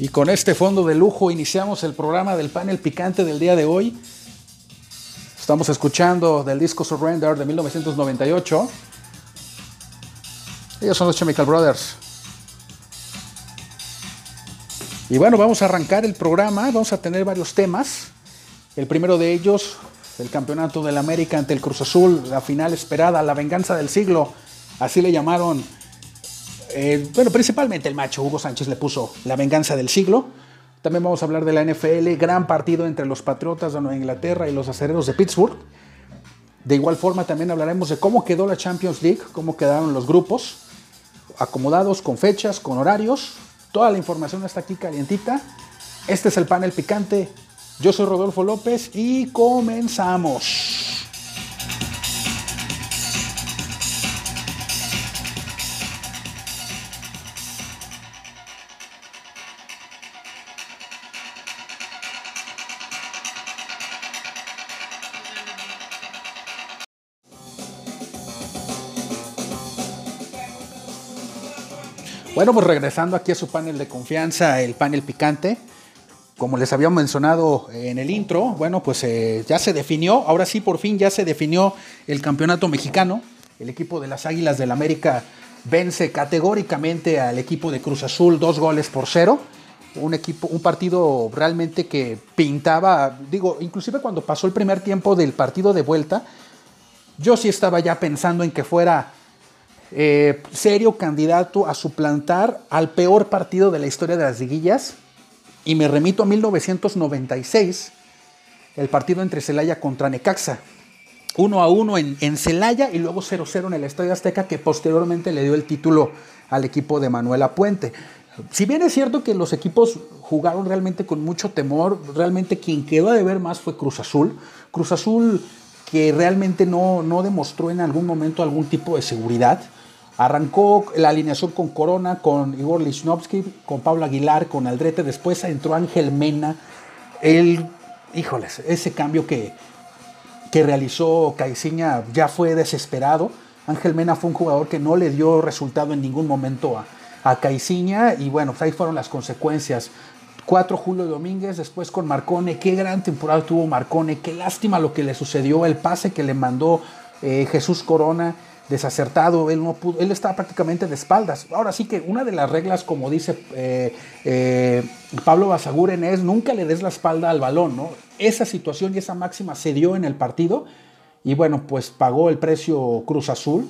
Y con este fondo de lujo iniciamos el programa del panel picante del día de hoy. Estamos escuchando del disco Surrender de 1998. Ellos son los Chemical Brothers. Y bueno, vamos a arrancar el programa. Vamos a tener varios temas. El primero de ellos, el campeonato del América ante el Cruz Azul, la final esperada, la venganza del siglo. Así le llamaron eh, bueno, principalmente el macho Hugo Sánchez le puso la venganza del siglo. También vamos a hablar de la NFL, gran partido entre los Patriotas de Nueva Inglaterra y los Acereros de Pittsburgh. De igual forma también hablaremos de cómo quedó la Champions League, cómo quedaron los grupos, acomodados con fechas, con horarios. Toda la información está aquí calientita. Este es el panel picante. Yo soy Rodolfo López y comenzamos. Bueno, pues regresando aquí a su panel de confianza, el panel picante. Como les había mencionado en el intro, bueno, pues eh, ya se definió, ahora sí por fin ya se definió el campeonato mexicano. El equipo de las Águilas del América vence categóricamente al equipo de Cruz Azul dos goles por cero. Un equipo, un partido realmente que pintaba, digo, inclusive cuando pasó el primer tiempo del partido de vuelta, yo sí estaba ya pensando en que fuera eh, serio candidato a suplantar al peor partido de la historia de las liguillas. Y me remito a 1996, el partido entre Celaya contra Necaxa. 1 a 1 en, Celaya y luego 0-0 en el Estadio Azteca, que posteriormente le dio el título al equipo de Manuela Puente. Si bien es cierto que los equipos jugaron realmente con mucho temor, realmente quien quedó de ver más fue Cruz Azul. Cruz Azul que realmente no, no demostró en algún momento algún tipo de seguridad. Arrancó la alineación con Corona, con Igor Lichnowsky, con Pablo Aguilar, con Aldrete. Después entró Ángel Mena. El, híjoles, ese cambio que, que realizó Caiciña ya fue desesperado. Ángel Mena fue un jugador que no le dio resultado en ningún momento a, a Caiciña. Y bueno, ahí fueron las consecuencias. Cuatro Julio Domínguez, después con Marcone. Qué gran temporada tuvo Marcone. Qué lástima lo que le sucedió, el pase que le mandó eh, Jesús Corona desacertado, él, no pudo, él estaba prácticamente de espaldas. Ahora sí que una de las reglas, como dice eh, eh, Pablo Basaguren, es nunca le des la espalda al balón, ¿no? Esa situación y esa máxima se dio en el partido y bueno, pues pagó el precio Cruz Azul.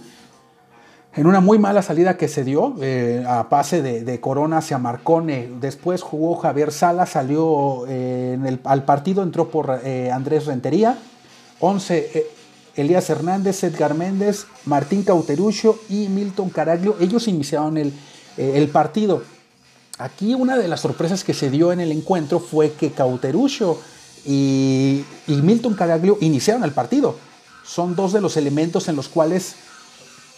En una muy mala salida que se dio, eh, a pase de, Corona hacia Marcone. Después jugó Javier Sala, salió en el, al partido, entró por Andrés Rentería. 11, Elías Hernández, Edgar Méndez, Martín Cauterucho y Milton Caraglio. Ellos iniciaron el, eh, el, partido. Aquí una de las sorpresas que se dio en el encuentro fue que Cauterucho y, y Milton Caraglio iniciaron el partido. Son dos de los elementos en los cuales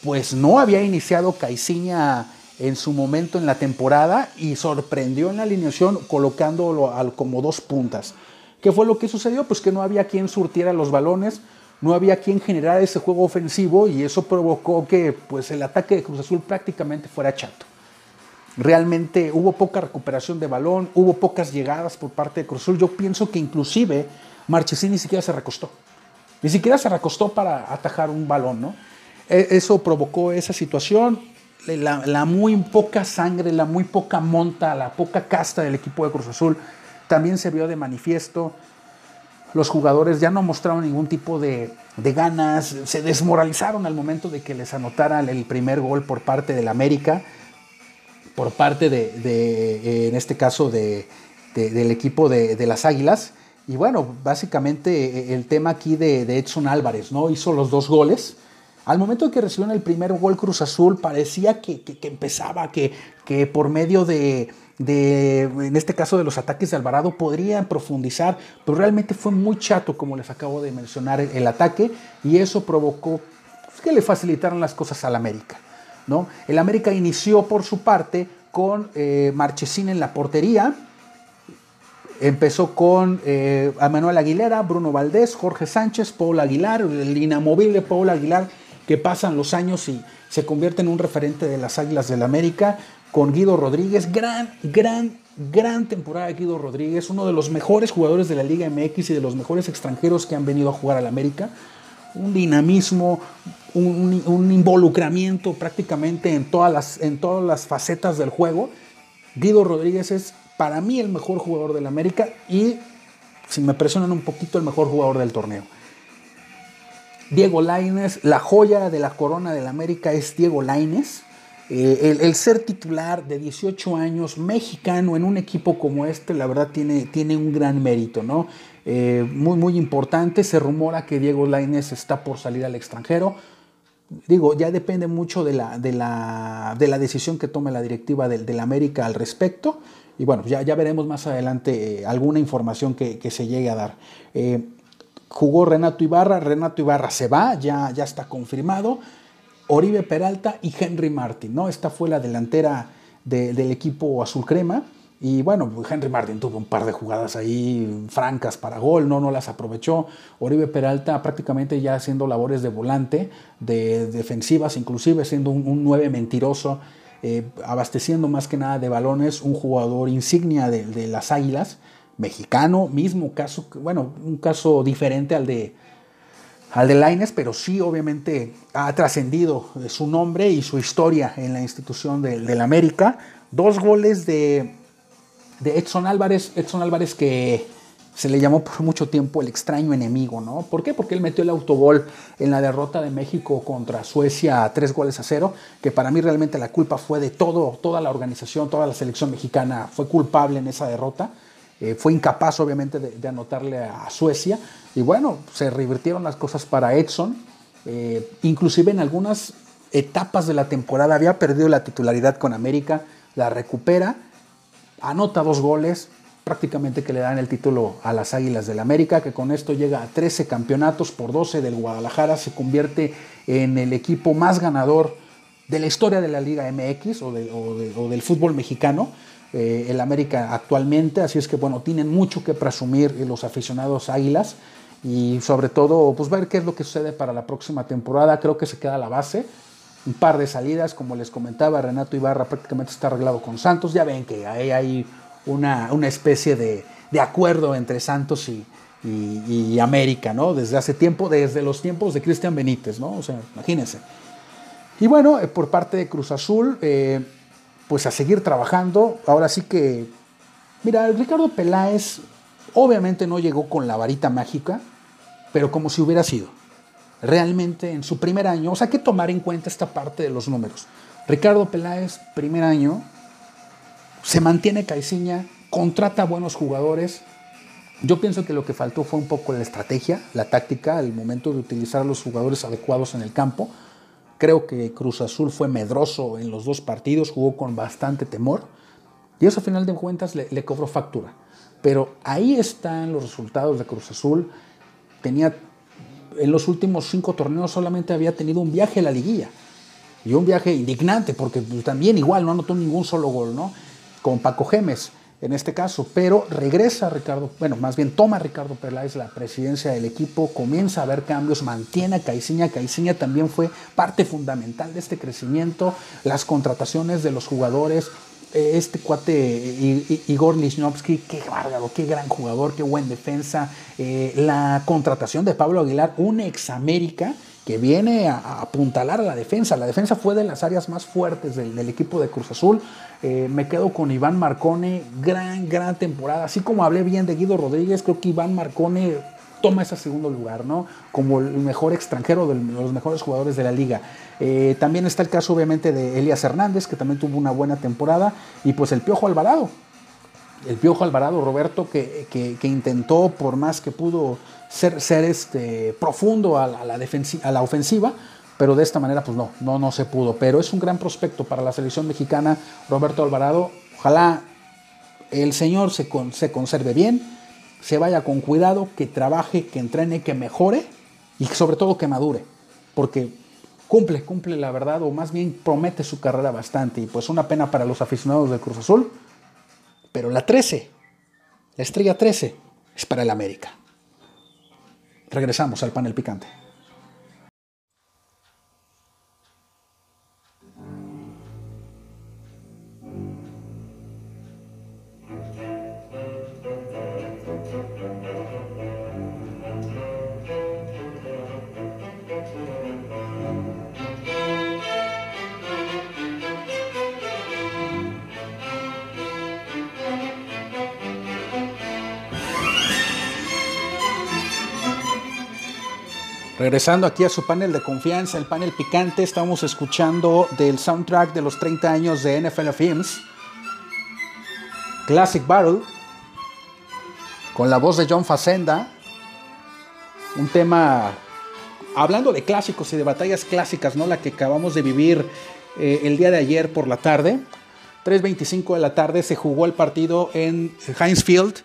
pues no había iniciado Caiciña en su momento en la temporada y sorprendió en la alineación colocándolo como dos puntas. ¿Qué fue lo que sucedió? Pues que no había quien surtiera los balones, no había quien generara ese juego ofensivo y eso provocó que pues, el ataque de Cruz Azul prácticamente fuera chato. Realmente hubo poca recuperación de balón, hubo pocas llegadas por parte de Cruz Azul. Yo pienso que inclusive Marchesín ni siquiera se recostó. Ni siquiera se recostó para atajar un balón, ¿no? E, eso provocó esa situación. La, la, muy poca sangre, la muy poca monta, la poca casta del equipo de Cruz Azul también se vio de manifiesto los jugadores ya no mostraron ningún tipo de, ganas, se desmoralizaron al momento de que les anotaran el primer gol por parte del América, por parte de, eh, en este caso, de, del equipo de, las Águilas. Y bueno, básicamente eh, el tema aquí de, Edson Álvarez, ¿no? Hizo los dos goles. Al momento de que recibieron el primer gol Cruz Azul, parecía que, que empezaba, que, que por medio de, de, en este caso de los ataques de Alvarado, podrían profundizar, pero realmente fue muy chato, como les acabo de mencionar, el, ataque, y eso provocó que le facilitaran las cosas al América. ¿no? El América inició por su parte con eh, Marchesín en la portería, empezó con eh, Manuel Aguilera, Bruno Valdés, Jorge Sánchez, Paul Aguilar, el inamovible Paul Aguilar, que pasan los años y se convierte en un referente de las Águilas del América, con Guido Rodríguez, gran, gran Gran temporada de Guido Rodríguez, uno de los mejores jugadores de la Liga MX y de los mejores extranjeros que han venido a jugar al América. Un dinamismo, un, involucramiento prácticamente en todas, las, en todas las facetas del juego. Guido Rodríguez es para mí el mejor jugador del América y, si me presionan un poquito, el mejor jugador del torneo. Diego Laines, la joya de la corona del América es Diego Laines eh, el, ser titular de 18 años, mexicano, en un equipo como este, la verdad tiene, tiene un gran mérito, ¿no? Eh, muy, muy importante. Se rumora que Diego Lainez está por salir al extranjero. Digo, ya depende mucho de la, de la, de la decisión que tome la directiva del, América al respecto. Y bueno, ya, ya veremos más adelante eh, alguna información que, se llegue a dar. jugó Renato Ibarra, Renato Ibarra se va, ya, ya está confirmado. Oribe Peralta y Henry Martin, ¿no? Esta fue la delantera del equipo azul crema. Y bueno, Henry Martin tuvo un par de jugadas ahí francas para gol, no, no las aprovechó. Oribe Peralta prácticamente ya haciendo labores de volante, de defensivas, inclusive siendo un, nueve mentiroso, eh, abasteciendo más que nada de balones, un jugador insignia de, de las Águilas, mexicano, mismo caso, bueno, un caso diferente al de, al de Laines, pero sí obviamente ha trascendido su nombre y su historia en la institución del América. Dos goles de, de, Edson Álvarez, Edson Álvarez que se le llamó por mucho tiempo el extraño enemigo, ¿no? ¿Por qué? Porque él metió el autogol en la derrota de México contra Suecia a tres goles a cero, que para mí realmente la culpa fue de todo, toda la organización, toda la selección mexicana fue culpable en esa derrota. Eh, fue incapaz obviamente de, anotarle a Suecia y bueno, se revirtieron las cosas para Edson, eh, inclusive en algunas etapas de la temporada había perdido la titularidad con América, la recupera, anota dos goles, prácticamente que le dan el título a las Águilas del América, que con esto llega a 13 campeonatos por 12 del Guadalajara, se convierte en el equipo más ganador de la historia de la Liga MX o, o del fútbol mexicano. Eh, el América actualmente, así es que bueno, tienen mucho que presumir los aficionados Águilas y sobre todo pues ver qué es lo que sucede para la próxima temporada, creo que se queda la base, un par de salidas, como les comentaba, Renato Ibarra prácticamente está arreglado con Santos, ya ven que ahí hay una, especie de, acuerdo entre Santos y, América, ¿no? Desde hace tiempo, desde los tiempos de Cristian Benítez, ¿no? O sea, imagínense. Y bueno, eh, por parte de Cruz Azul, eh, pues a seguir trabajando. Ahora sí que, mira, Ricardo Peláez obviamente no llegó con la varita mágica, pero como si hubiera sido. Realmente en su primer año, o sea, hay que tomar en cuenta esta parte de los números. Ricardo Peláez, primer año, se mantiene Caiciña, contrata buenos jugadores. Yo pienso que lo que faltó fue un poco la estrategia, la táctica, el momento de utilizar a los jugadores adecuados en el campo. Creo que Cruz Azul fue medroso en los dos partidos, jugó con bastante temor y eso a final de cuentas le, cobró factura. Pero ahí están los resultados de Cruz Azul. Tenía en los últimos cinco torneos solamente había tenido un viaje a la liguilla y un viaje indignante porque también igual no anotó ningún solo gol, ¿no? Con Paco Gemes en este caso, pero regresa Ricardo, bueno, más bien toma Ricardo Peláez la presidencia del equipo, comienza a haber cambios, mantiene a Caiciña, Caiciña también fue parte fundamental de este crecimiento, las contrataciones de los jugadores, eh, este cuate Igor Lichnowsky, qué bárbaro, qué gran jugador, qué buen defensa, eh, la contratación de Pablo Aguilar, un ex América, que viene a, apuntalar a la defensa. La defensa fue de las áreas más fuertes del, equipo de Cruz Azul. Eh, me quedo con Iván Marcone, gran, gran temporada. Así como hablé bien de Guido Rodríguez, creo que Iván Marcone toma ese segundo lugar, ¿no? Como el mejor extranjero de los mejores jugadores de la liga. Eh, también está el caso, obviamente, de Elias Hernández, que también tuvo una buena temporada. Y pues el Piojo Alvarado. El Piojo Alvarado, Roberto, que, que intentó, por más que pudo ser, ser este, profundo a la, a la ofensiva, pero de esta manera pues no, no, no se pudo. Pero es un gran prospecto para la selección mexicana, Roberto Alvarado. Ojalá el señor se, se conserve bien, se vaya con cuidado, que trabaje, que entrene, que mejore y sobre todo que madure, porque cumple, cumple la verdad, o más bien promete su carrera bastante. Y pues una pena para los aficionados del Cruz Azul, pero la 13, la estrella 13, es para el América. Regresamos al panel picante. Regresando aquí a su panel de confianza, el panel picante, estamos escuchando del soundtrack de los 30 años de NFL Films, Classic Battle, con la voz de John Facenda, un tema hablando de clásicos y de batallas clásicas, ¿no? La que acabamos de vivir eh, el día de ayer por la tarde. 3.25 de la tarde se jugó el partido en Heinz Field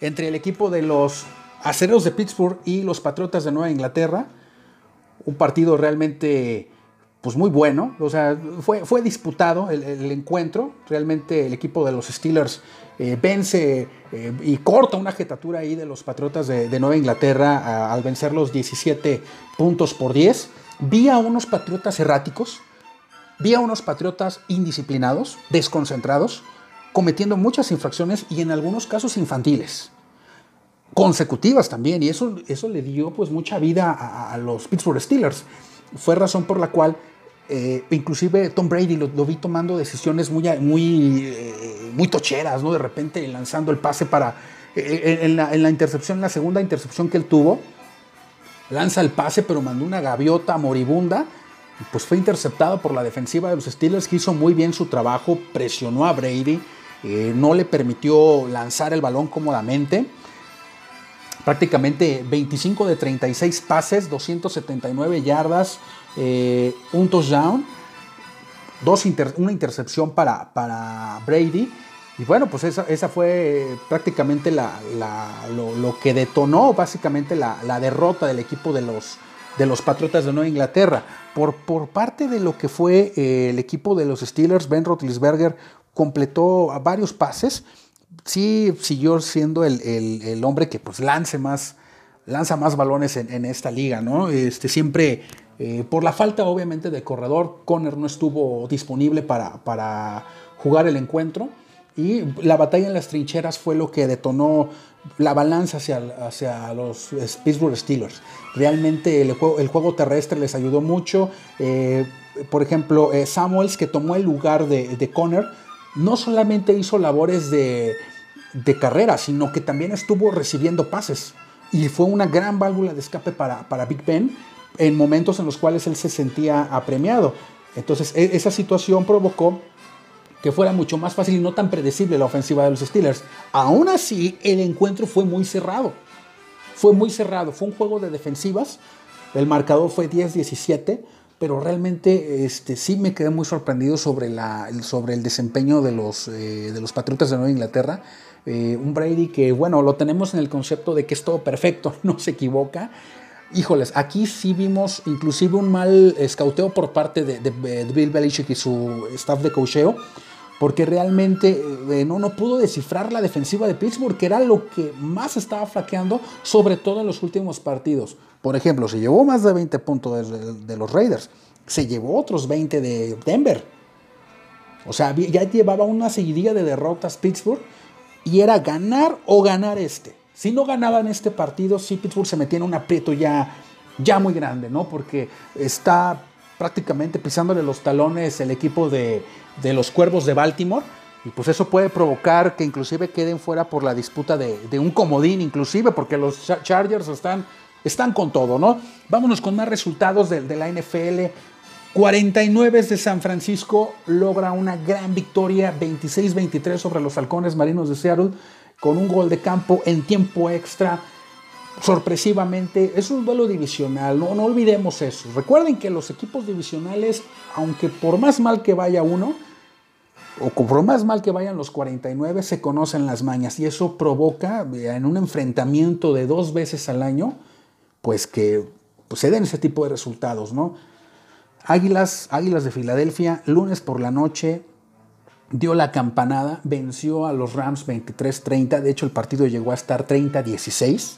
entre el equipo de los Aceros de Pittsburgh y los Patriotas de Nueva Inglaterra. Un partido realmente pues muy bueno. O sea, fue, fue disputado el, encuentro. Realmente el equipo de los Steelers eh, vence eh, y corta una jetatura ahí de los Patriotas de, Nueva Inglaterra al vencer los 17 puntos por 10. Vi a unos Patriotas erráticos. Vi a unos Patriotas indisciplinados, desconcentrados, cometiendo muchas infracciones y en algunos casos infantiles consecutivas también, y eso, eso le dio pues mucha vida a, los Pittsburgh Steelers. Fue razón por la cual eh, inclusive Tom Brady lo, vi tomando decisiones muy, muy, eh, muy tocheras, ¿no? De repente lanzando el pase para... Eh, en, la, en, la, intercepción, en la segunda intercepción que él tuvo, lanza el pase, pero mandó una gaviota moribunda. Pues fue interceptado por la defensiva de los Steelers, que hizo muy bien su trabajo, presionó a Brady, no le permitió lanzar el balón cómodamente prácticamente 25 de 36 pases, 279 yardas, eh, un touchdown, dos una intercepción para, para, Brady. Y bueno, pues esa, fue prácticamente lo, que detonó básicamente la, derrota del equipo de los, de los Patriotas de Nueva Inglaterra. Por, por parte de lo que fue eh, el equipo de los Steelers, Ben Roethlisberger completó varios pases sí siguió siendo el, hombre que pues lance más, lanza más balones en, esta liga, ¿no? Este, siempre, eh, por la falta obviamente de corredor, Conner no estuvo disponible para, para jugar el encuentro y la batalla en las trincheras fue lo que detonó la balanza hacia, hacia los Pittsburgh Steelers. Realmente el juego, el juego terrestre les ayudó mucho. Eh, por ejemplo, eh, Samuels, que tomó el lugar de, de Conner, no solamente hizo labores de, carrera, sino que también estuvo recibiendo pases. Y fue una gran válvula de escape para, para Big Ben en momentos en los cuales él se sentía apremiado. Entonces, e, esa situación provocó que fuera mucho más fácil y no tan predecible la ofensiva de los Steelers. Aún así, el encuentro fue muy cerrado. Fue muy cerrado. Fue un juego de defensivas. El marcador fue 10-17 pero realmente este, sí me quedé muy sorprendido sobre, la, sobre el desempeño de los, eh, de los Patriotas de Nueva Inglaterra. Eh, un Brady que, bueno, lo tenemos en el concepto de que es todo perfecto, no se equivoca. Híjoles, aquí sí vimos inclusive un mal escauteo por parte de, de, Bill Belichick y su staff de cocheo, porque realmente eh, no, no pudo descifrar la defensiva de Pittsburgh, que era lo que más estaba flaqueando, sobre todo en los últimos partidos. Por ejemplo, se llevó más de 20 puntos de, los Raiders, se llevó otros 20 de Denver. O sea, ya llevaba una seguidilla de derrotas Pittsburgh y era ganar o ganar este. Si no ganaban este partido, sí Pittsburgh se metía en un aprieto ya, ya muy grande, ¿no? Porque está prácticamente pisándole los talones el equipo de, los Cuervos de Baltimore. Y pues eso puede provocar que inclusive queden fuera por la disputa de, de un comodín, inclusive, porque los Chargers están están con todo, ¿no? Vámonos con más resultados de, la NFL. 49 de San Francisco logra una gran victoria, 26-23 sobre los halcones marinos de Seattle, con un gol de campo en tiempo extra. Sorpresivamente, es un duelo divisional, no, olvidemos eso. Recuerden que los equipos divisionales, aunque por más mal que vaya uno, o por más mal que vayan los 49, se conocen las mañas y eso provoca en un enfrentamiento de dos veces al año pues que pues, se den ese tipo de resultados, ¿no? Águilas, Águilas de Filadelfia, lunes por la noche, dio la campanada, venció a los Rams 23-30, de hecho el partido llegó a estar 30-16,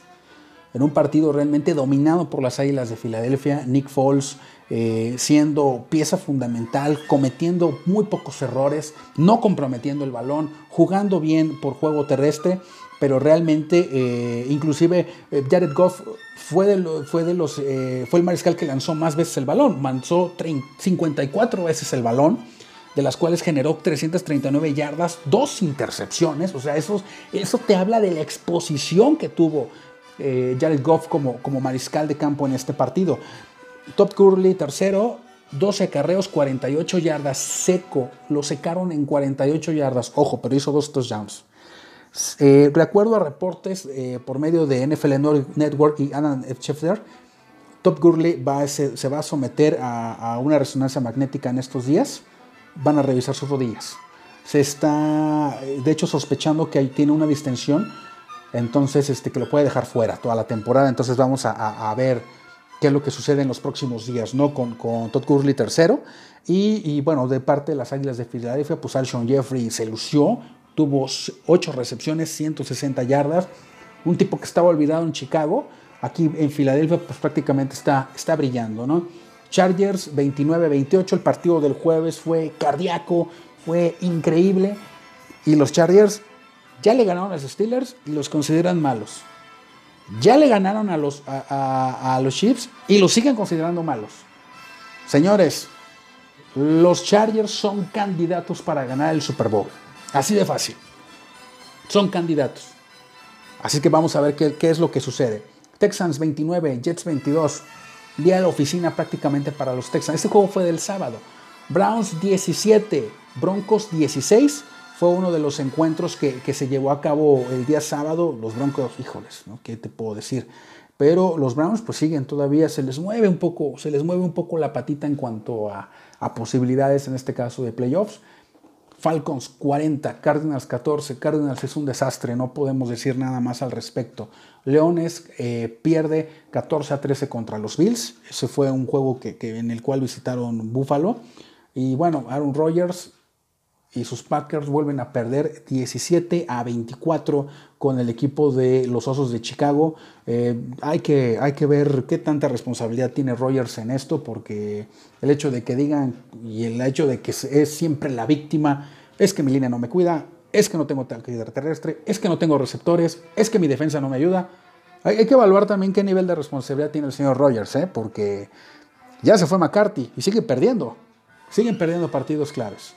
en un partido realmente dominado por las Águilas de Filadelfia, Nick Foles eh, siendo pieza fundamental, cometiendo muy pocos errores, no comprometiendo el balón, jugando bien por juego terrestre, pero realmente eh, inclusive eh, Jared Goff fue, de, los, fue el mariscal que lanzó más veces el balón, lanzó 54 veces el balón, de las cuales generó 339 yardas, dos intercepciones, o sea, eso, eso te habla de la exposición que tuvo eh, Jared Goff como, como mariscal de campo en este partido. Top Curly, tercero, 12 carreos, 48 yardas, seco. Lo secaron en 48 yardas. Ojo, pero hizo dos touchdowns. Eh, de acuerdo a reportes eh, por medio de NFL Network y Adam Schefter, Top Gurley va se, va a someter a, a, una resonancia magnética en estos días. Van a revisar sus rodillas. Se está, de hecho, sospechando que ahí tiene una distensión, entonces este, que lo puede dejar fuera toda la temporada. Entonces vamos a, a ver qué es lo que sucede en los próximos días, ¿no? Con, con Todd Gurley tercero. Y, bueno, de parte de las Águilas de Filadelfia, pues Alshon Jeffrey se lució, tuvo 8 recepciones, 160 yardas. Un tipo que estaba olvidado en Chicago, aquí en Filadelfia, pues prácticamente está, está brillando, ¿no? Chargers 29-28, el partido del jueves fue cardíaco, fue increíble. Y los Chargers ya le ganaron a los Steelers y los consideran malos. Ya le ganaron a los, a, los Chiefs y los siguen considerando malos. Señores, los Chargers son candidatos para ganar el Super Bowl. Así de fácil. Son candidatos. Así que vamos a ver qué, qué, es lo que sucede. Texans 29, Jets 22. Día de la oficina prácticamente para los Texans. Este juego fue del sábado. Browns 17, Broncos 16 fue uno de los encuentros que, se llevó a cabo el día sábado. Los Broncos, híjoles, ¿no? ¿qué te puedo decir? Pero los Browns pues siguen todavía, se les mueve un poco, se les mueve un poco la patita en cuanto a, posibilidades, en este caso de playoffs. Falcons 40, Cardinals 14, Cardinals es un desastre, no podemos decir nada más al respecto. Leones eh, pierde 14 a 13 contra los Bills, ese fue un juego que, en el cual visitaron Buffalo. Y bueno, Aaron Rodgers y sus Packers vuelven a perder 17 a 24 con el equipo de los Osos de Chicago. Eh, hay, que, hay que ver qué tanta responsabilidad tiene Rogers en esto, porque el hecho de que digan y el hecho de que es siempre la víctima es que mi línea no me cuida, es que no tengo calidad terrestre, es que no tengo receptores, es que mi defensa no me ayuda. Hay, que evaluar también qué nivel de responsabilidad tiene el señor Rogers, ¿eh? porque ya se fue McCarthy y sigue perdiendo, siguen perdiendo partidos claros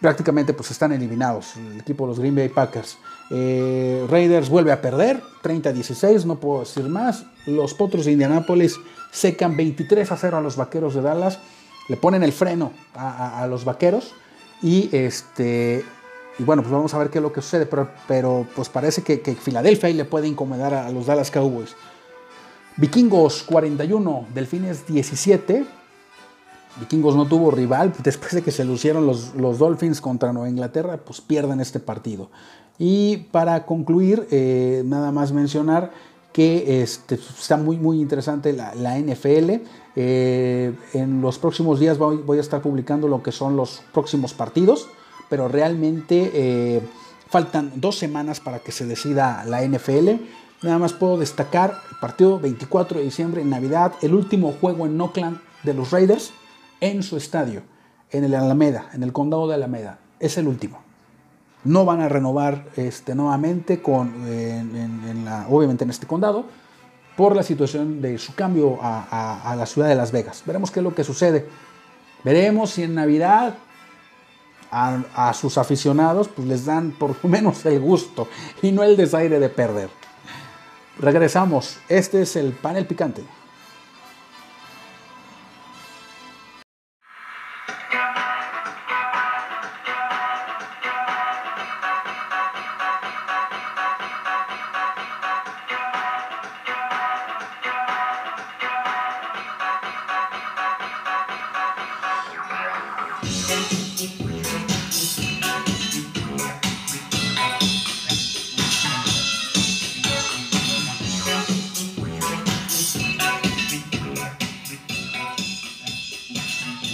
prácticamente pues están eliminados el equipo de los Green Bay Packers. Eh, Raiders vuelve a perder, 30-16, no puedo decir más. Los Potros de Indianápolis secan 23 a 0 a los Vaqueros de Dallas, le ponen el freno a, los Vaqueros y este y bueno, pues vamos a ver qué es lo que sucede, pero, pero pues parece que, que Filadelfia ahí le puede incomodar a, los Dallas Cowboys. Vikingos 41, Delfines 17, Vikingos no tuvo rival, después de que se lucieron los, los Dolphins contra Nueva Inglaterra, pues pierden este partido. Y para concluir, eh, nada más mencionar que este, está muy, muy interesante la, NFL. Eh, en los próximos días voy, voy, a estar publicando lo que son los próximos partidos, pero realmente eh, faltan dos semanas para que se decida la NFL. Nada más puedo destacar el partido 24 de diciembre en Navidad, el último juego en Oakland de los Raiders en su estadio, en el Alameda, en el condado de Alameda. Es el último. No van a renovar este, nuevamente, con, obviamente en este condado, por la situación de su cambio a, la ciudad de Las Vegas. Veremos qué es lo que sucede. Veremos si en Navidad a, a, sus aficionados pues les dan por lo menos el gusto y no el desaire de perder. Regresamos. Este es el panel picante.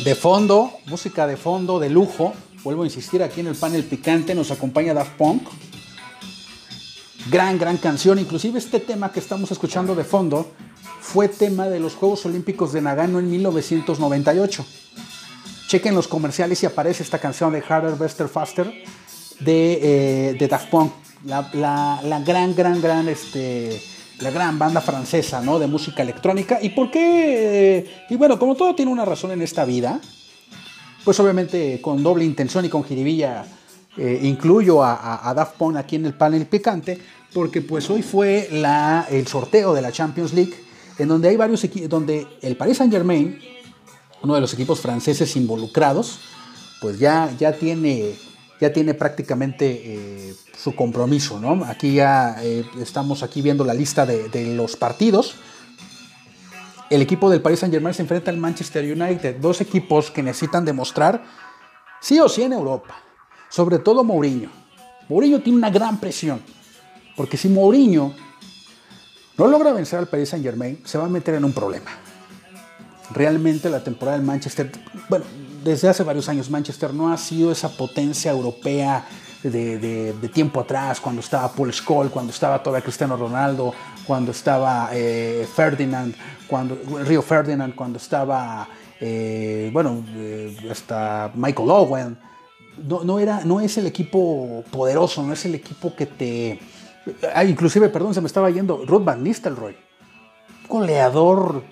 De fondo, música de fondo, de lujo. Vuelvo a insistir, aquí en el panel picante nos acompaña Daft Punk. Gran, gran canción. Inclusive este tema que estamos escuchando de fondo fue tema de los Juegos Olímpicos de Nagano en 1998. Chequen los comerciales y aparece esta canción de Harder, Bester, Faster de, eh, de Daft Punk. La, la, gran, gran, gran este, la gran banda francesa, ¿no? De música electrónica. ¿Y por qué? Y bueno, como todo tiene una razón en esta vida, pues obviamente con doble intención y con jiribilla eh, incluyo a, Daft Punk aquí en el panel picante, porque pues hoy fue la, el sorteo de la Champions League, en donde hay varios equipos, donde el Paris Saint Germain, uno de los equipos franceses involucrados, pues ya, ya tiene ya tiene prácticamente eh, su compromiso, ¿no? Aquí ya eh, estamos aquí viendo la lista de, de, los partidos. El equipo del Paris Saint Germain se enfrenta al Manchester United, dos equipos que necesitan demostrar sí o sí en Europa, sobre todo Mourinho. Mourinho tiene una gran presión, porque si Mourinho no logra vencer al Paris Saint Germain, se va a meter en un problema. Realmente la temporada del Manchester, bueno, desde hace varios años Manchester no ha sido esa potencia europea de, tiempo atrás, cuando estaba Paul Scholes, cuando estaba todavía Cristiano Ronaldo, cuando estaba eh, Ferdinand, cuando Río Ferdinand, cuando estaba, eh, bueno, eh, hasta Michael Owen. No, no, era, no es el equipo poderoso, no es el equipo que te... Ah, inclusive, perdón, se me estaba yendo, Ruth Van Nistelrooy, goleador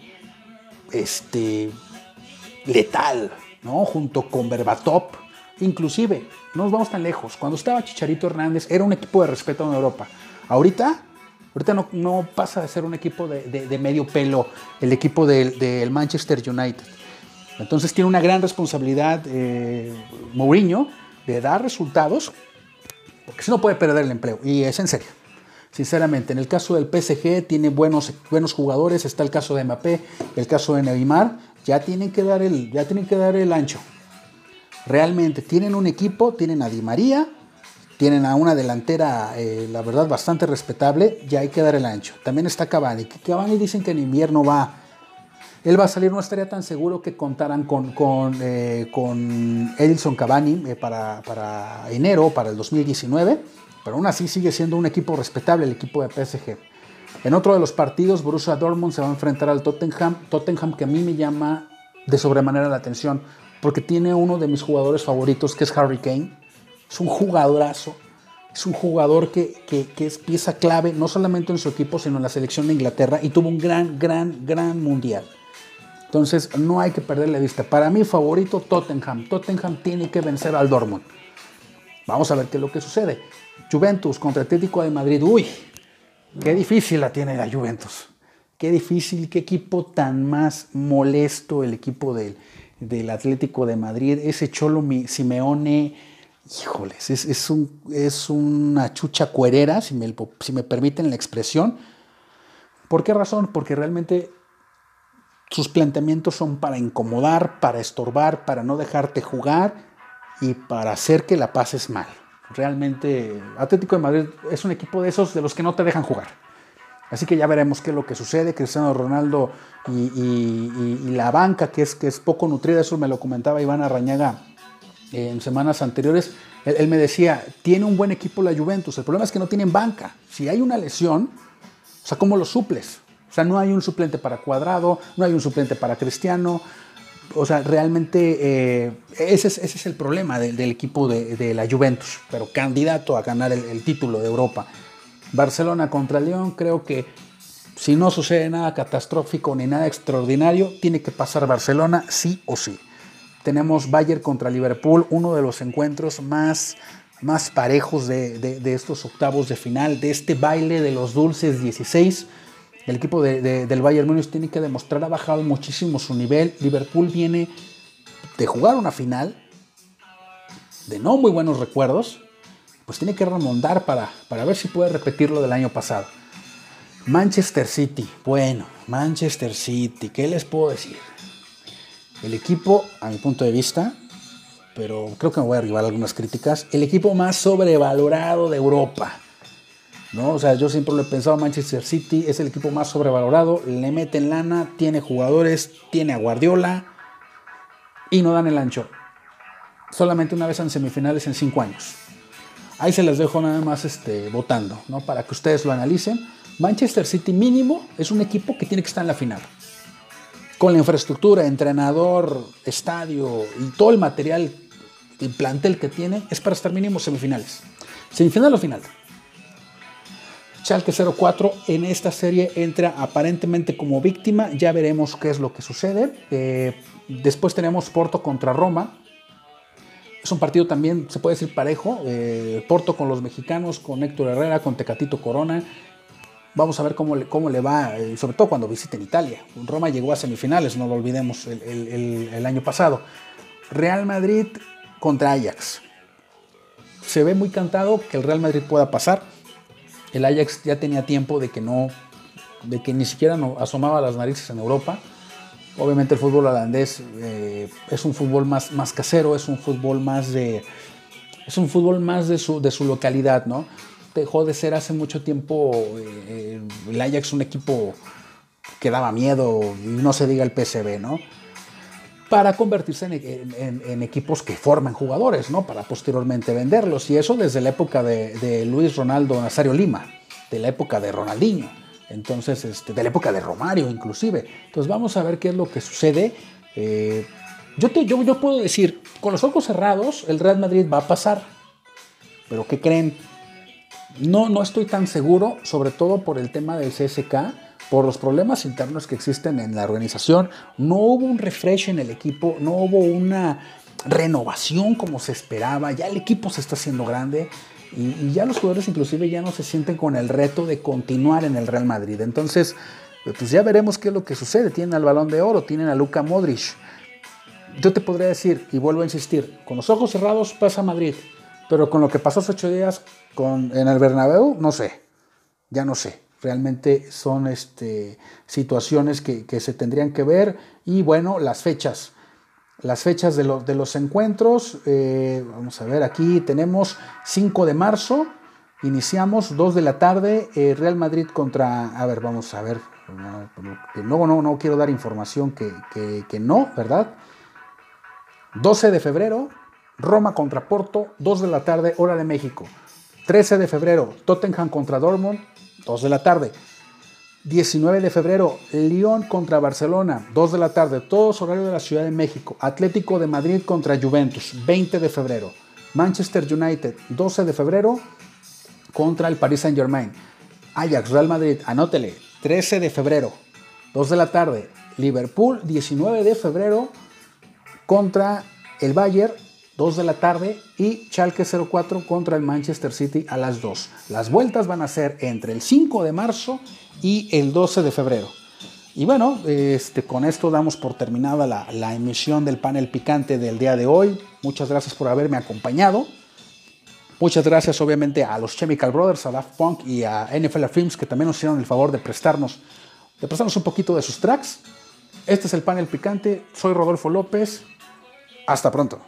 este, letal, ¿no? Junto con Berbatov. Inclusive, no nos vamos tan lejos. Cuando estaba Chicharito Hernández, era un equipo de respeto en Europa. Ahorita, ahorita no, no pasa de ser un equipo de, medio pelo, el equipo del, Manchester United. Entonces tiene una gran responsabilidad eh, Mourinho de dar resultados, porque si no puede perder el empleo. Y es en serio. Sinceramente, en el caso del PSG tiene buenos, buenos jugadores, está el caso de Mbappé, el caso de Neymar, ya tienen que dar el, ya tienen que dar el ancho. Realmente tienen un equipo, tienen a Di María, tienen a una delantera, eh, la verdad, bastante respetable, ya hay que dar el ancho. También está Cavani, que Cavani dicen que en invierno va, él va a salir, no estaría tan seguro que contaran con, con, eh, con Edison Cavani eh, para, para enero, para el 2019, pero aún así sigue siendo un equipo respetable el equipo de PSG. En otro de los partidos, Borussia Dortmund se va a enfrentar al Tottenham. Tottenham que a mí me llama de sobremanera la atención porque tiene uno de mis jugadores favoritos que es Harry Kane. Es un jugadorazo. Es un jugador que, que, es pieza clave no solamente en su equipo, sino en la selección de Inglaterra y tuvo un gran, gran, gran mundial. Entonces no hay que perderle vista. Para mí favorito Tottenham. Tottenham tiene que vencer al Dortmund. Vamos a ver qué es lo que sucede. Juventus contra Atlético de Madrid. Uy, Qué difícil la tiene la Juventus. Qué difícil, qué equipo tan más molesto el equipo del, Atlético de Madrid. Ese Cholo Simeone, híjoles, es, un, es una chucha cuerera, si me, si me permiten la expresión. ¿Por qué razón? Porque realmente sus planteamientos son para incomodar, para estorbar, para no dejarte jugar y para hacer que la pases mal. Realmente Atlético de Madrid es un equipo de esos de los que no te dejan jugar. Así que ya veremos qué es lo que sucede. Cristiano Ronaldo y, la banca, que es, que es poco nutrida, eso me lo comentaba Iván Arrañaga en semanas anteriores. Él, me decía, tiene un buen equipo la Juventus, el problema es que no tienen banca. Si hay una lesión, o sea, ¿cómo lo suples? O sea, no hay un suplente para Cuadrado, no hay un suplente para Cristiano, o sea, realmente eh, ese, es, el problema del equipo de, la Juventus, pero candidato a ganar el, título de Europa. Barcelona contra León, creo que si no sucede nada catastrófico ni nada extraordinario, tiene que pasar Barcelona sí o sí. Tenemos Bayern contra Liverpool, uno de los encuentros más, parejos de estos octavos de final, de este baile de los dulces 16 el equipo del Bayern Múnich tiene que demostrar, ha bajado muchísimo su nivel. Liverpool viene de jugar una final, de no muy buenos recuerdos, pues tiene que remontar para, para ver si puede repetir lo del año pasado. Manchester City, bueno, Manchester City, ¿qué les puedo decir? El equipo, a mi punto de vista, pero creo que me voy a arribar algunas críticas, el equipo más sobrevalorado de Europa. ¿No? O sea, yo siempre lo he pensado, Manchester City es el equipo más sobrevalorado, le meten lana, tiene jugadores, tiene a Guardiola y no dan el ancho. Solamente una vez en semifinales en cinco años. Ahí se las dejo nada más este, votando, ¿no? Para que ustedes lo analicen. Manchester City mínimo es un equipo que tiene que estar en la final. Con la infraestructura, entrenador, estadio y todo el material y plantel que tiene, es para estar mínimo semifinales. Semifinal o final. Schalke 04 en esta serie entra aparentemente como víctima, ya veremos qué es lo que sucede. Eh, después tenemos Porto contra Roma. Es un partido también, se puede decir parejo. Eh, Porto con los mexicanos, con Héctor Herrera, con Tecatito Corona. Vamos a ver cómo le, cómo le va, eh, sobre todo cuando visiten Italia. Roma llegó a semifinales, no lo olvidemos, el, año pasado. Real Madrid contra Ajax. Se ve muy cantado que el Real Madrid pueda pasar. El Ajax ya tenía tiempo de que no, de que ni siquiera asomaba las narices en Europa. Obviamente el fútbol holandés eh, es un fútbol más, más casero, es un fútbol más de, es un fútbol más de su, de su localidad, ¿no? Dejó de ser hace mucho tiempo eh, el Ajax un equipo que daba miedo, no se diga el PSV, ¿no? Para convertirse en, equipos que forman jugadores, ¿no? Para posteriormente venderlos. Y eso desde la época de, Luis Ronaldo Nazario Lima, de la época de Ronaldinho. Entonces, este, de la época de Romario inclusive. Entonces vamos a ver qué es lo que sucede. Eh, yo, te, yo, yo puedo decir, con los ojos cerrados, el Real Madrid va a pasar. Pero ¿qué creen? No, no estoy tan seguro, sobre todo por el tema del CSK, por los problemas internos que existen en la organización. No hubo un refresh en el equipo, no hubo una renovación como se esperaba. Ya el equipo se está haciendo grande. Y, ya los jugadores inclusive ya no se sienten con el reto de continuar en el Real Madrid. Entonces, pues ya veremos qué es lo que sucede. Tienen al balón de oro, tienen a Luca Modric. Yo te podría decir, y vuelvo a insistir, con los ojos cerrados pasa Madrid, pero con lo que pasó hace ocho días en el Bernabéu, no sé, ya no sé. Realmente son este, situaciones que, que se tendrían que ver y bueno, las fechas las fechas de, de los encuentros. Eh, vamos a ver, aquí tenemos 5 de marzo, iniciamos 2 de la tarde, eh, Real Madrid contra, a ver, vamos a ver, no, no quiero dar información que, que, no, ¿verdad? 12 de febrero, Roma contra Porto, 2 de la tarde, hora de México. 13 de febrero, Tottenham contra Dortmund, 2 de la tarde. 19 de febrero, Lyon contra Barcelona, 2 de la tarde, todos horario de la Ciudad de México. Atlético de Madrid contra Juventus, 20 de febrero. Manchester United, 12 de febrero, contra el Paris Saint Germain. Ajax, Real Madrid, anótele, 13 de febrero, 2 de la tarde. Liverpool, 19 de febrero, contra el Bayern, 2 de la tarde. Y Schalke 04 contra el Manchester City a las 2. Las vueltas van a ser entre el 5 de marzo y el 12 de febrero. Y bueno, este, con esto damos por terminada la, emisión del panel picante del día de hoy. Muchas gracias por haberme acompañado. Muchas gracias obviamente a los Chemical Brothers, a Daft Punk y a NFL Films que también nos hicieron el favor de prestarnos, de prestarnos un poquito de sus tracks. Este es el panel picante. Soy Rodolfo López. Hasta pronto.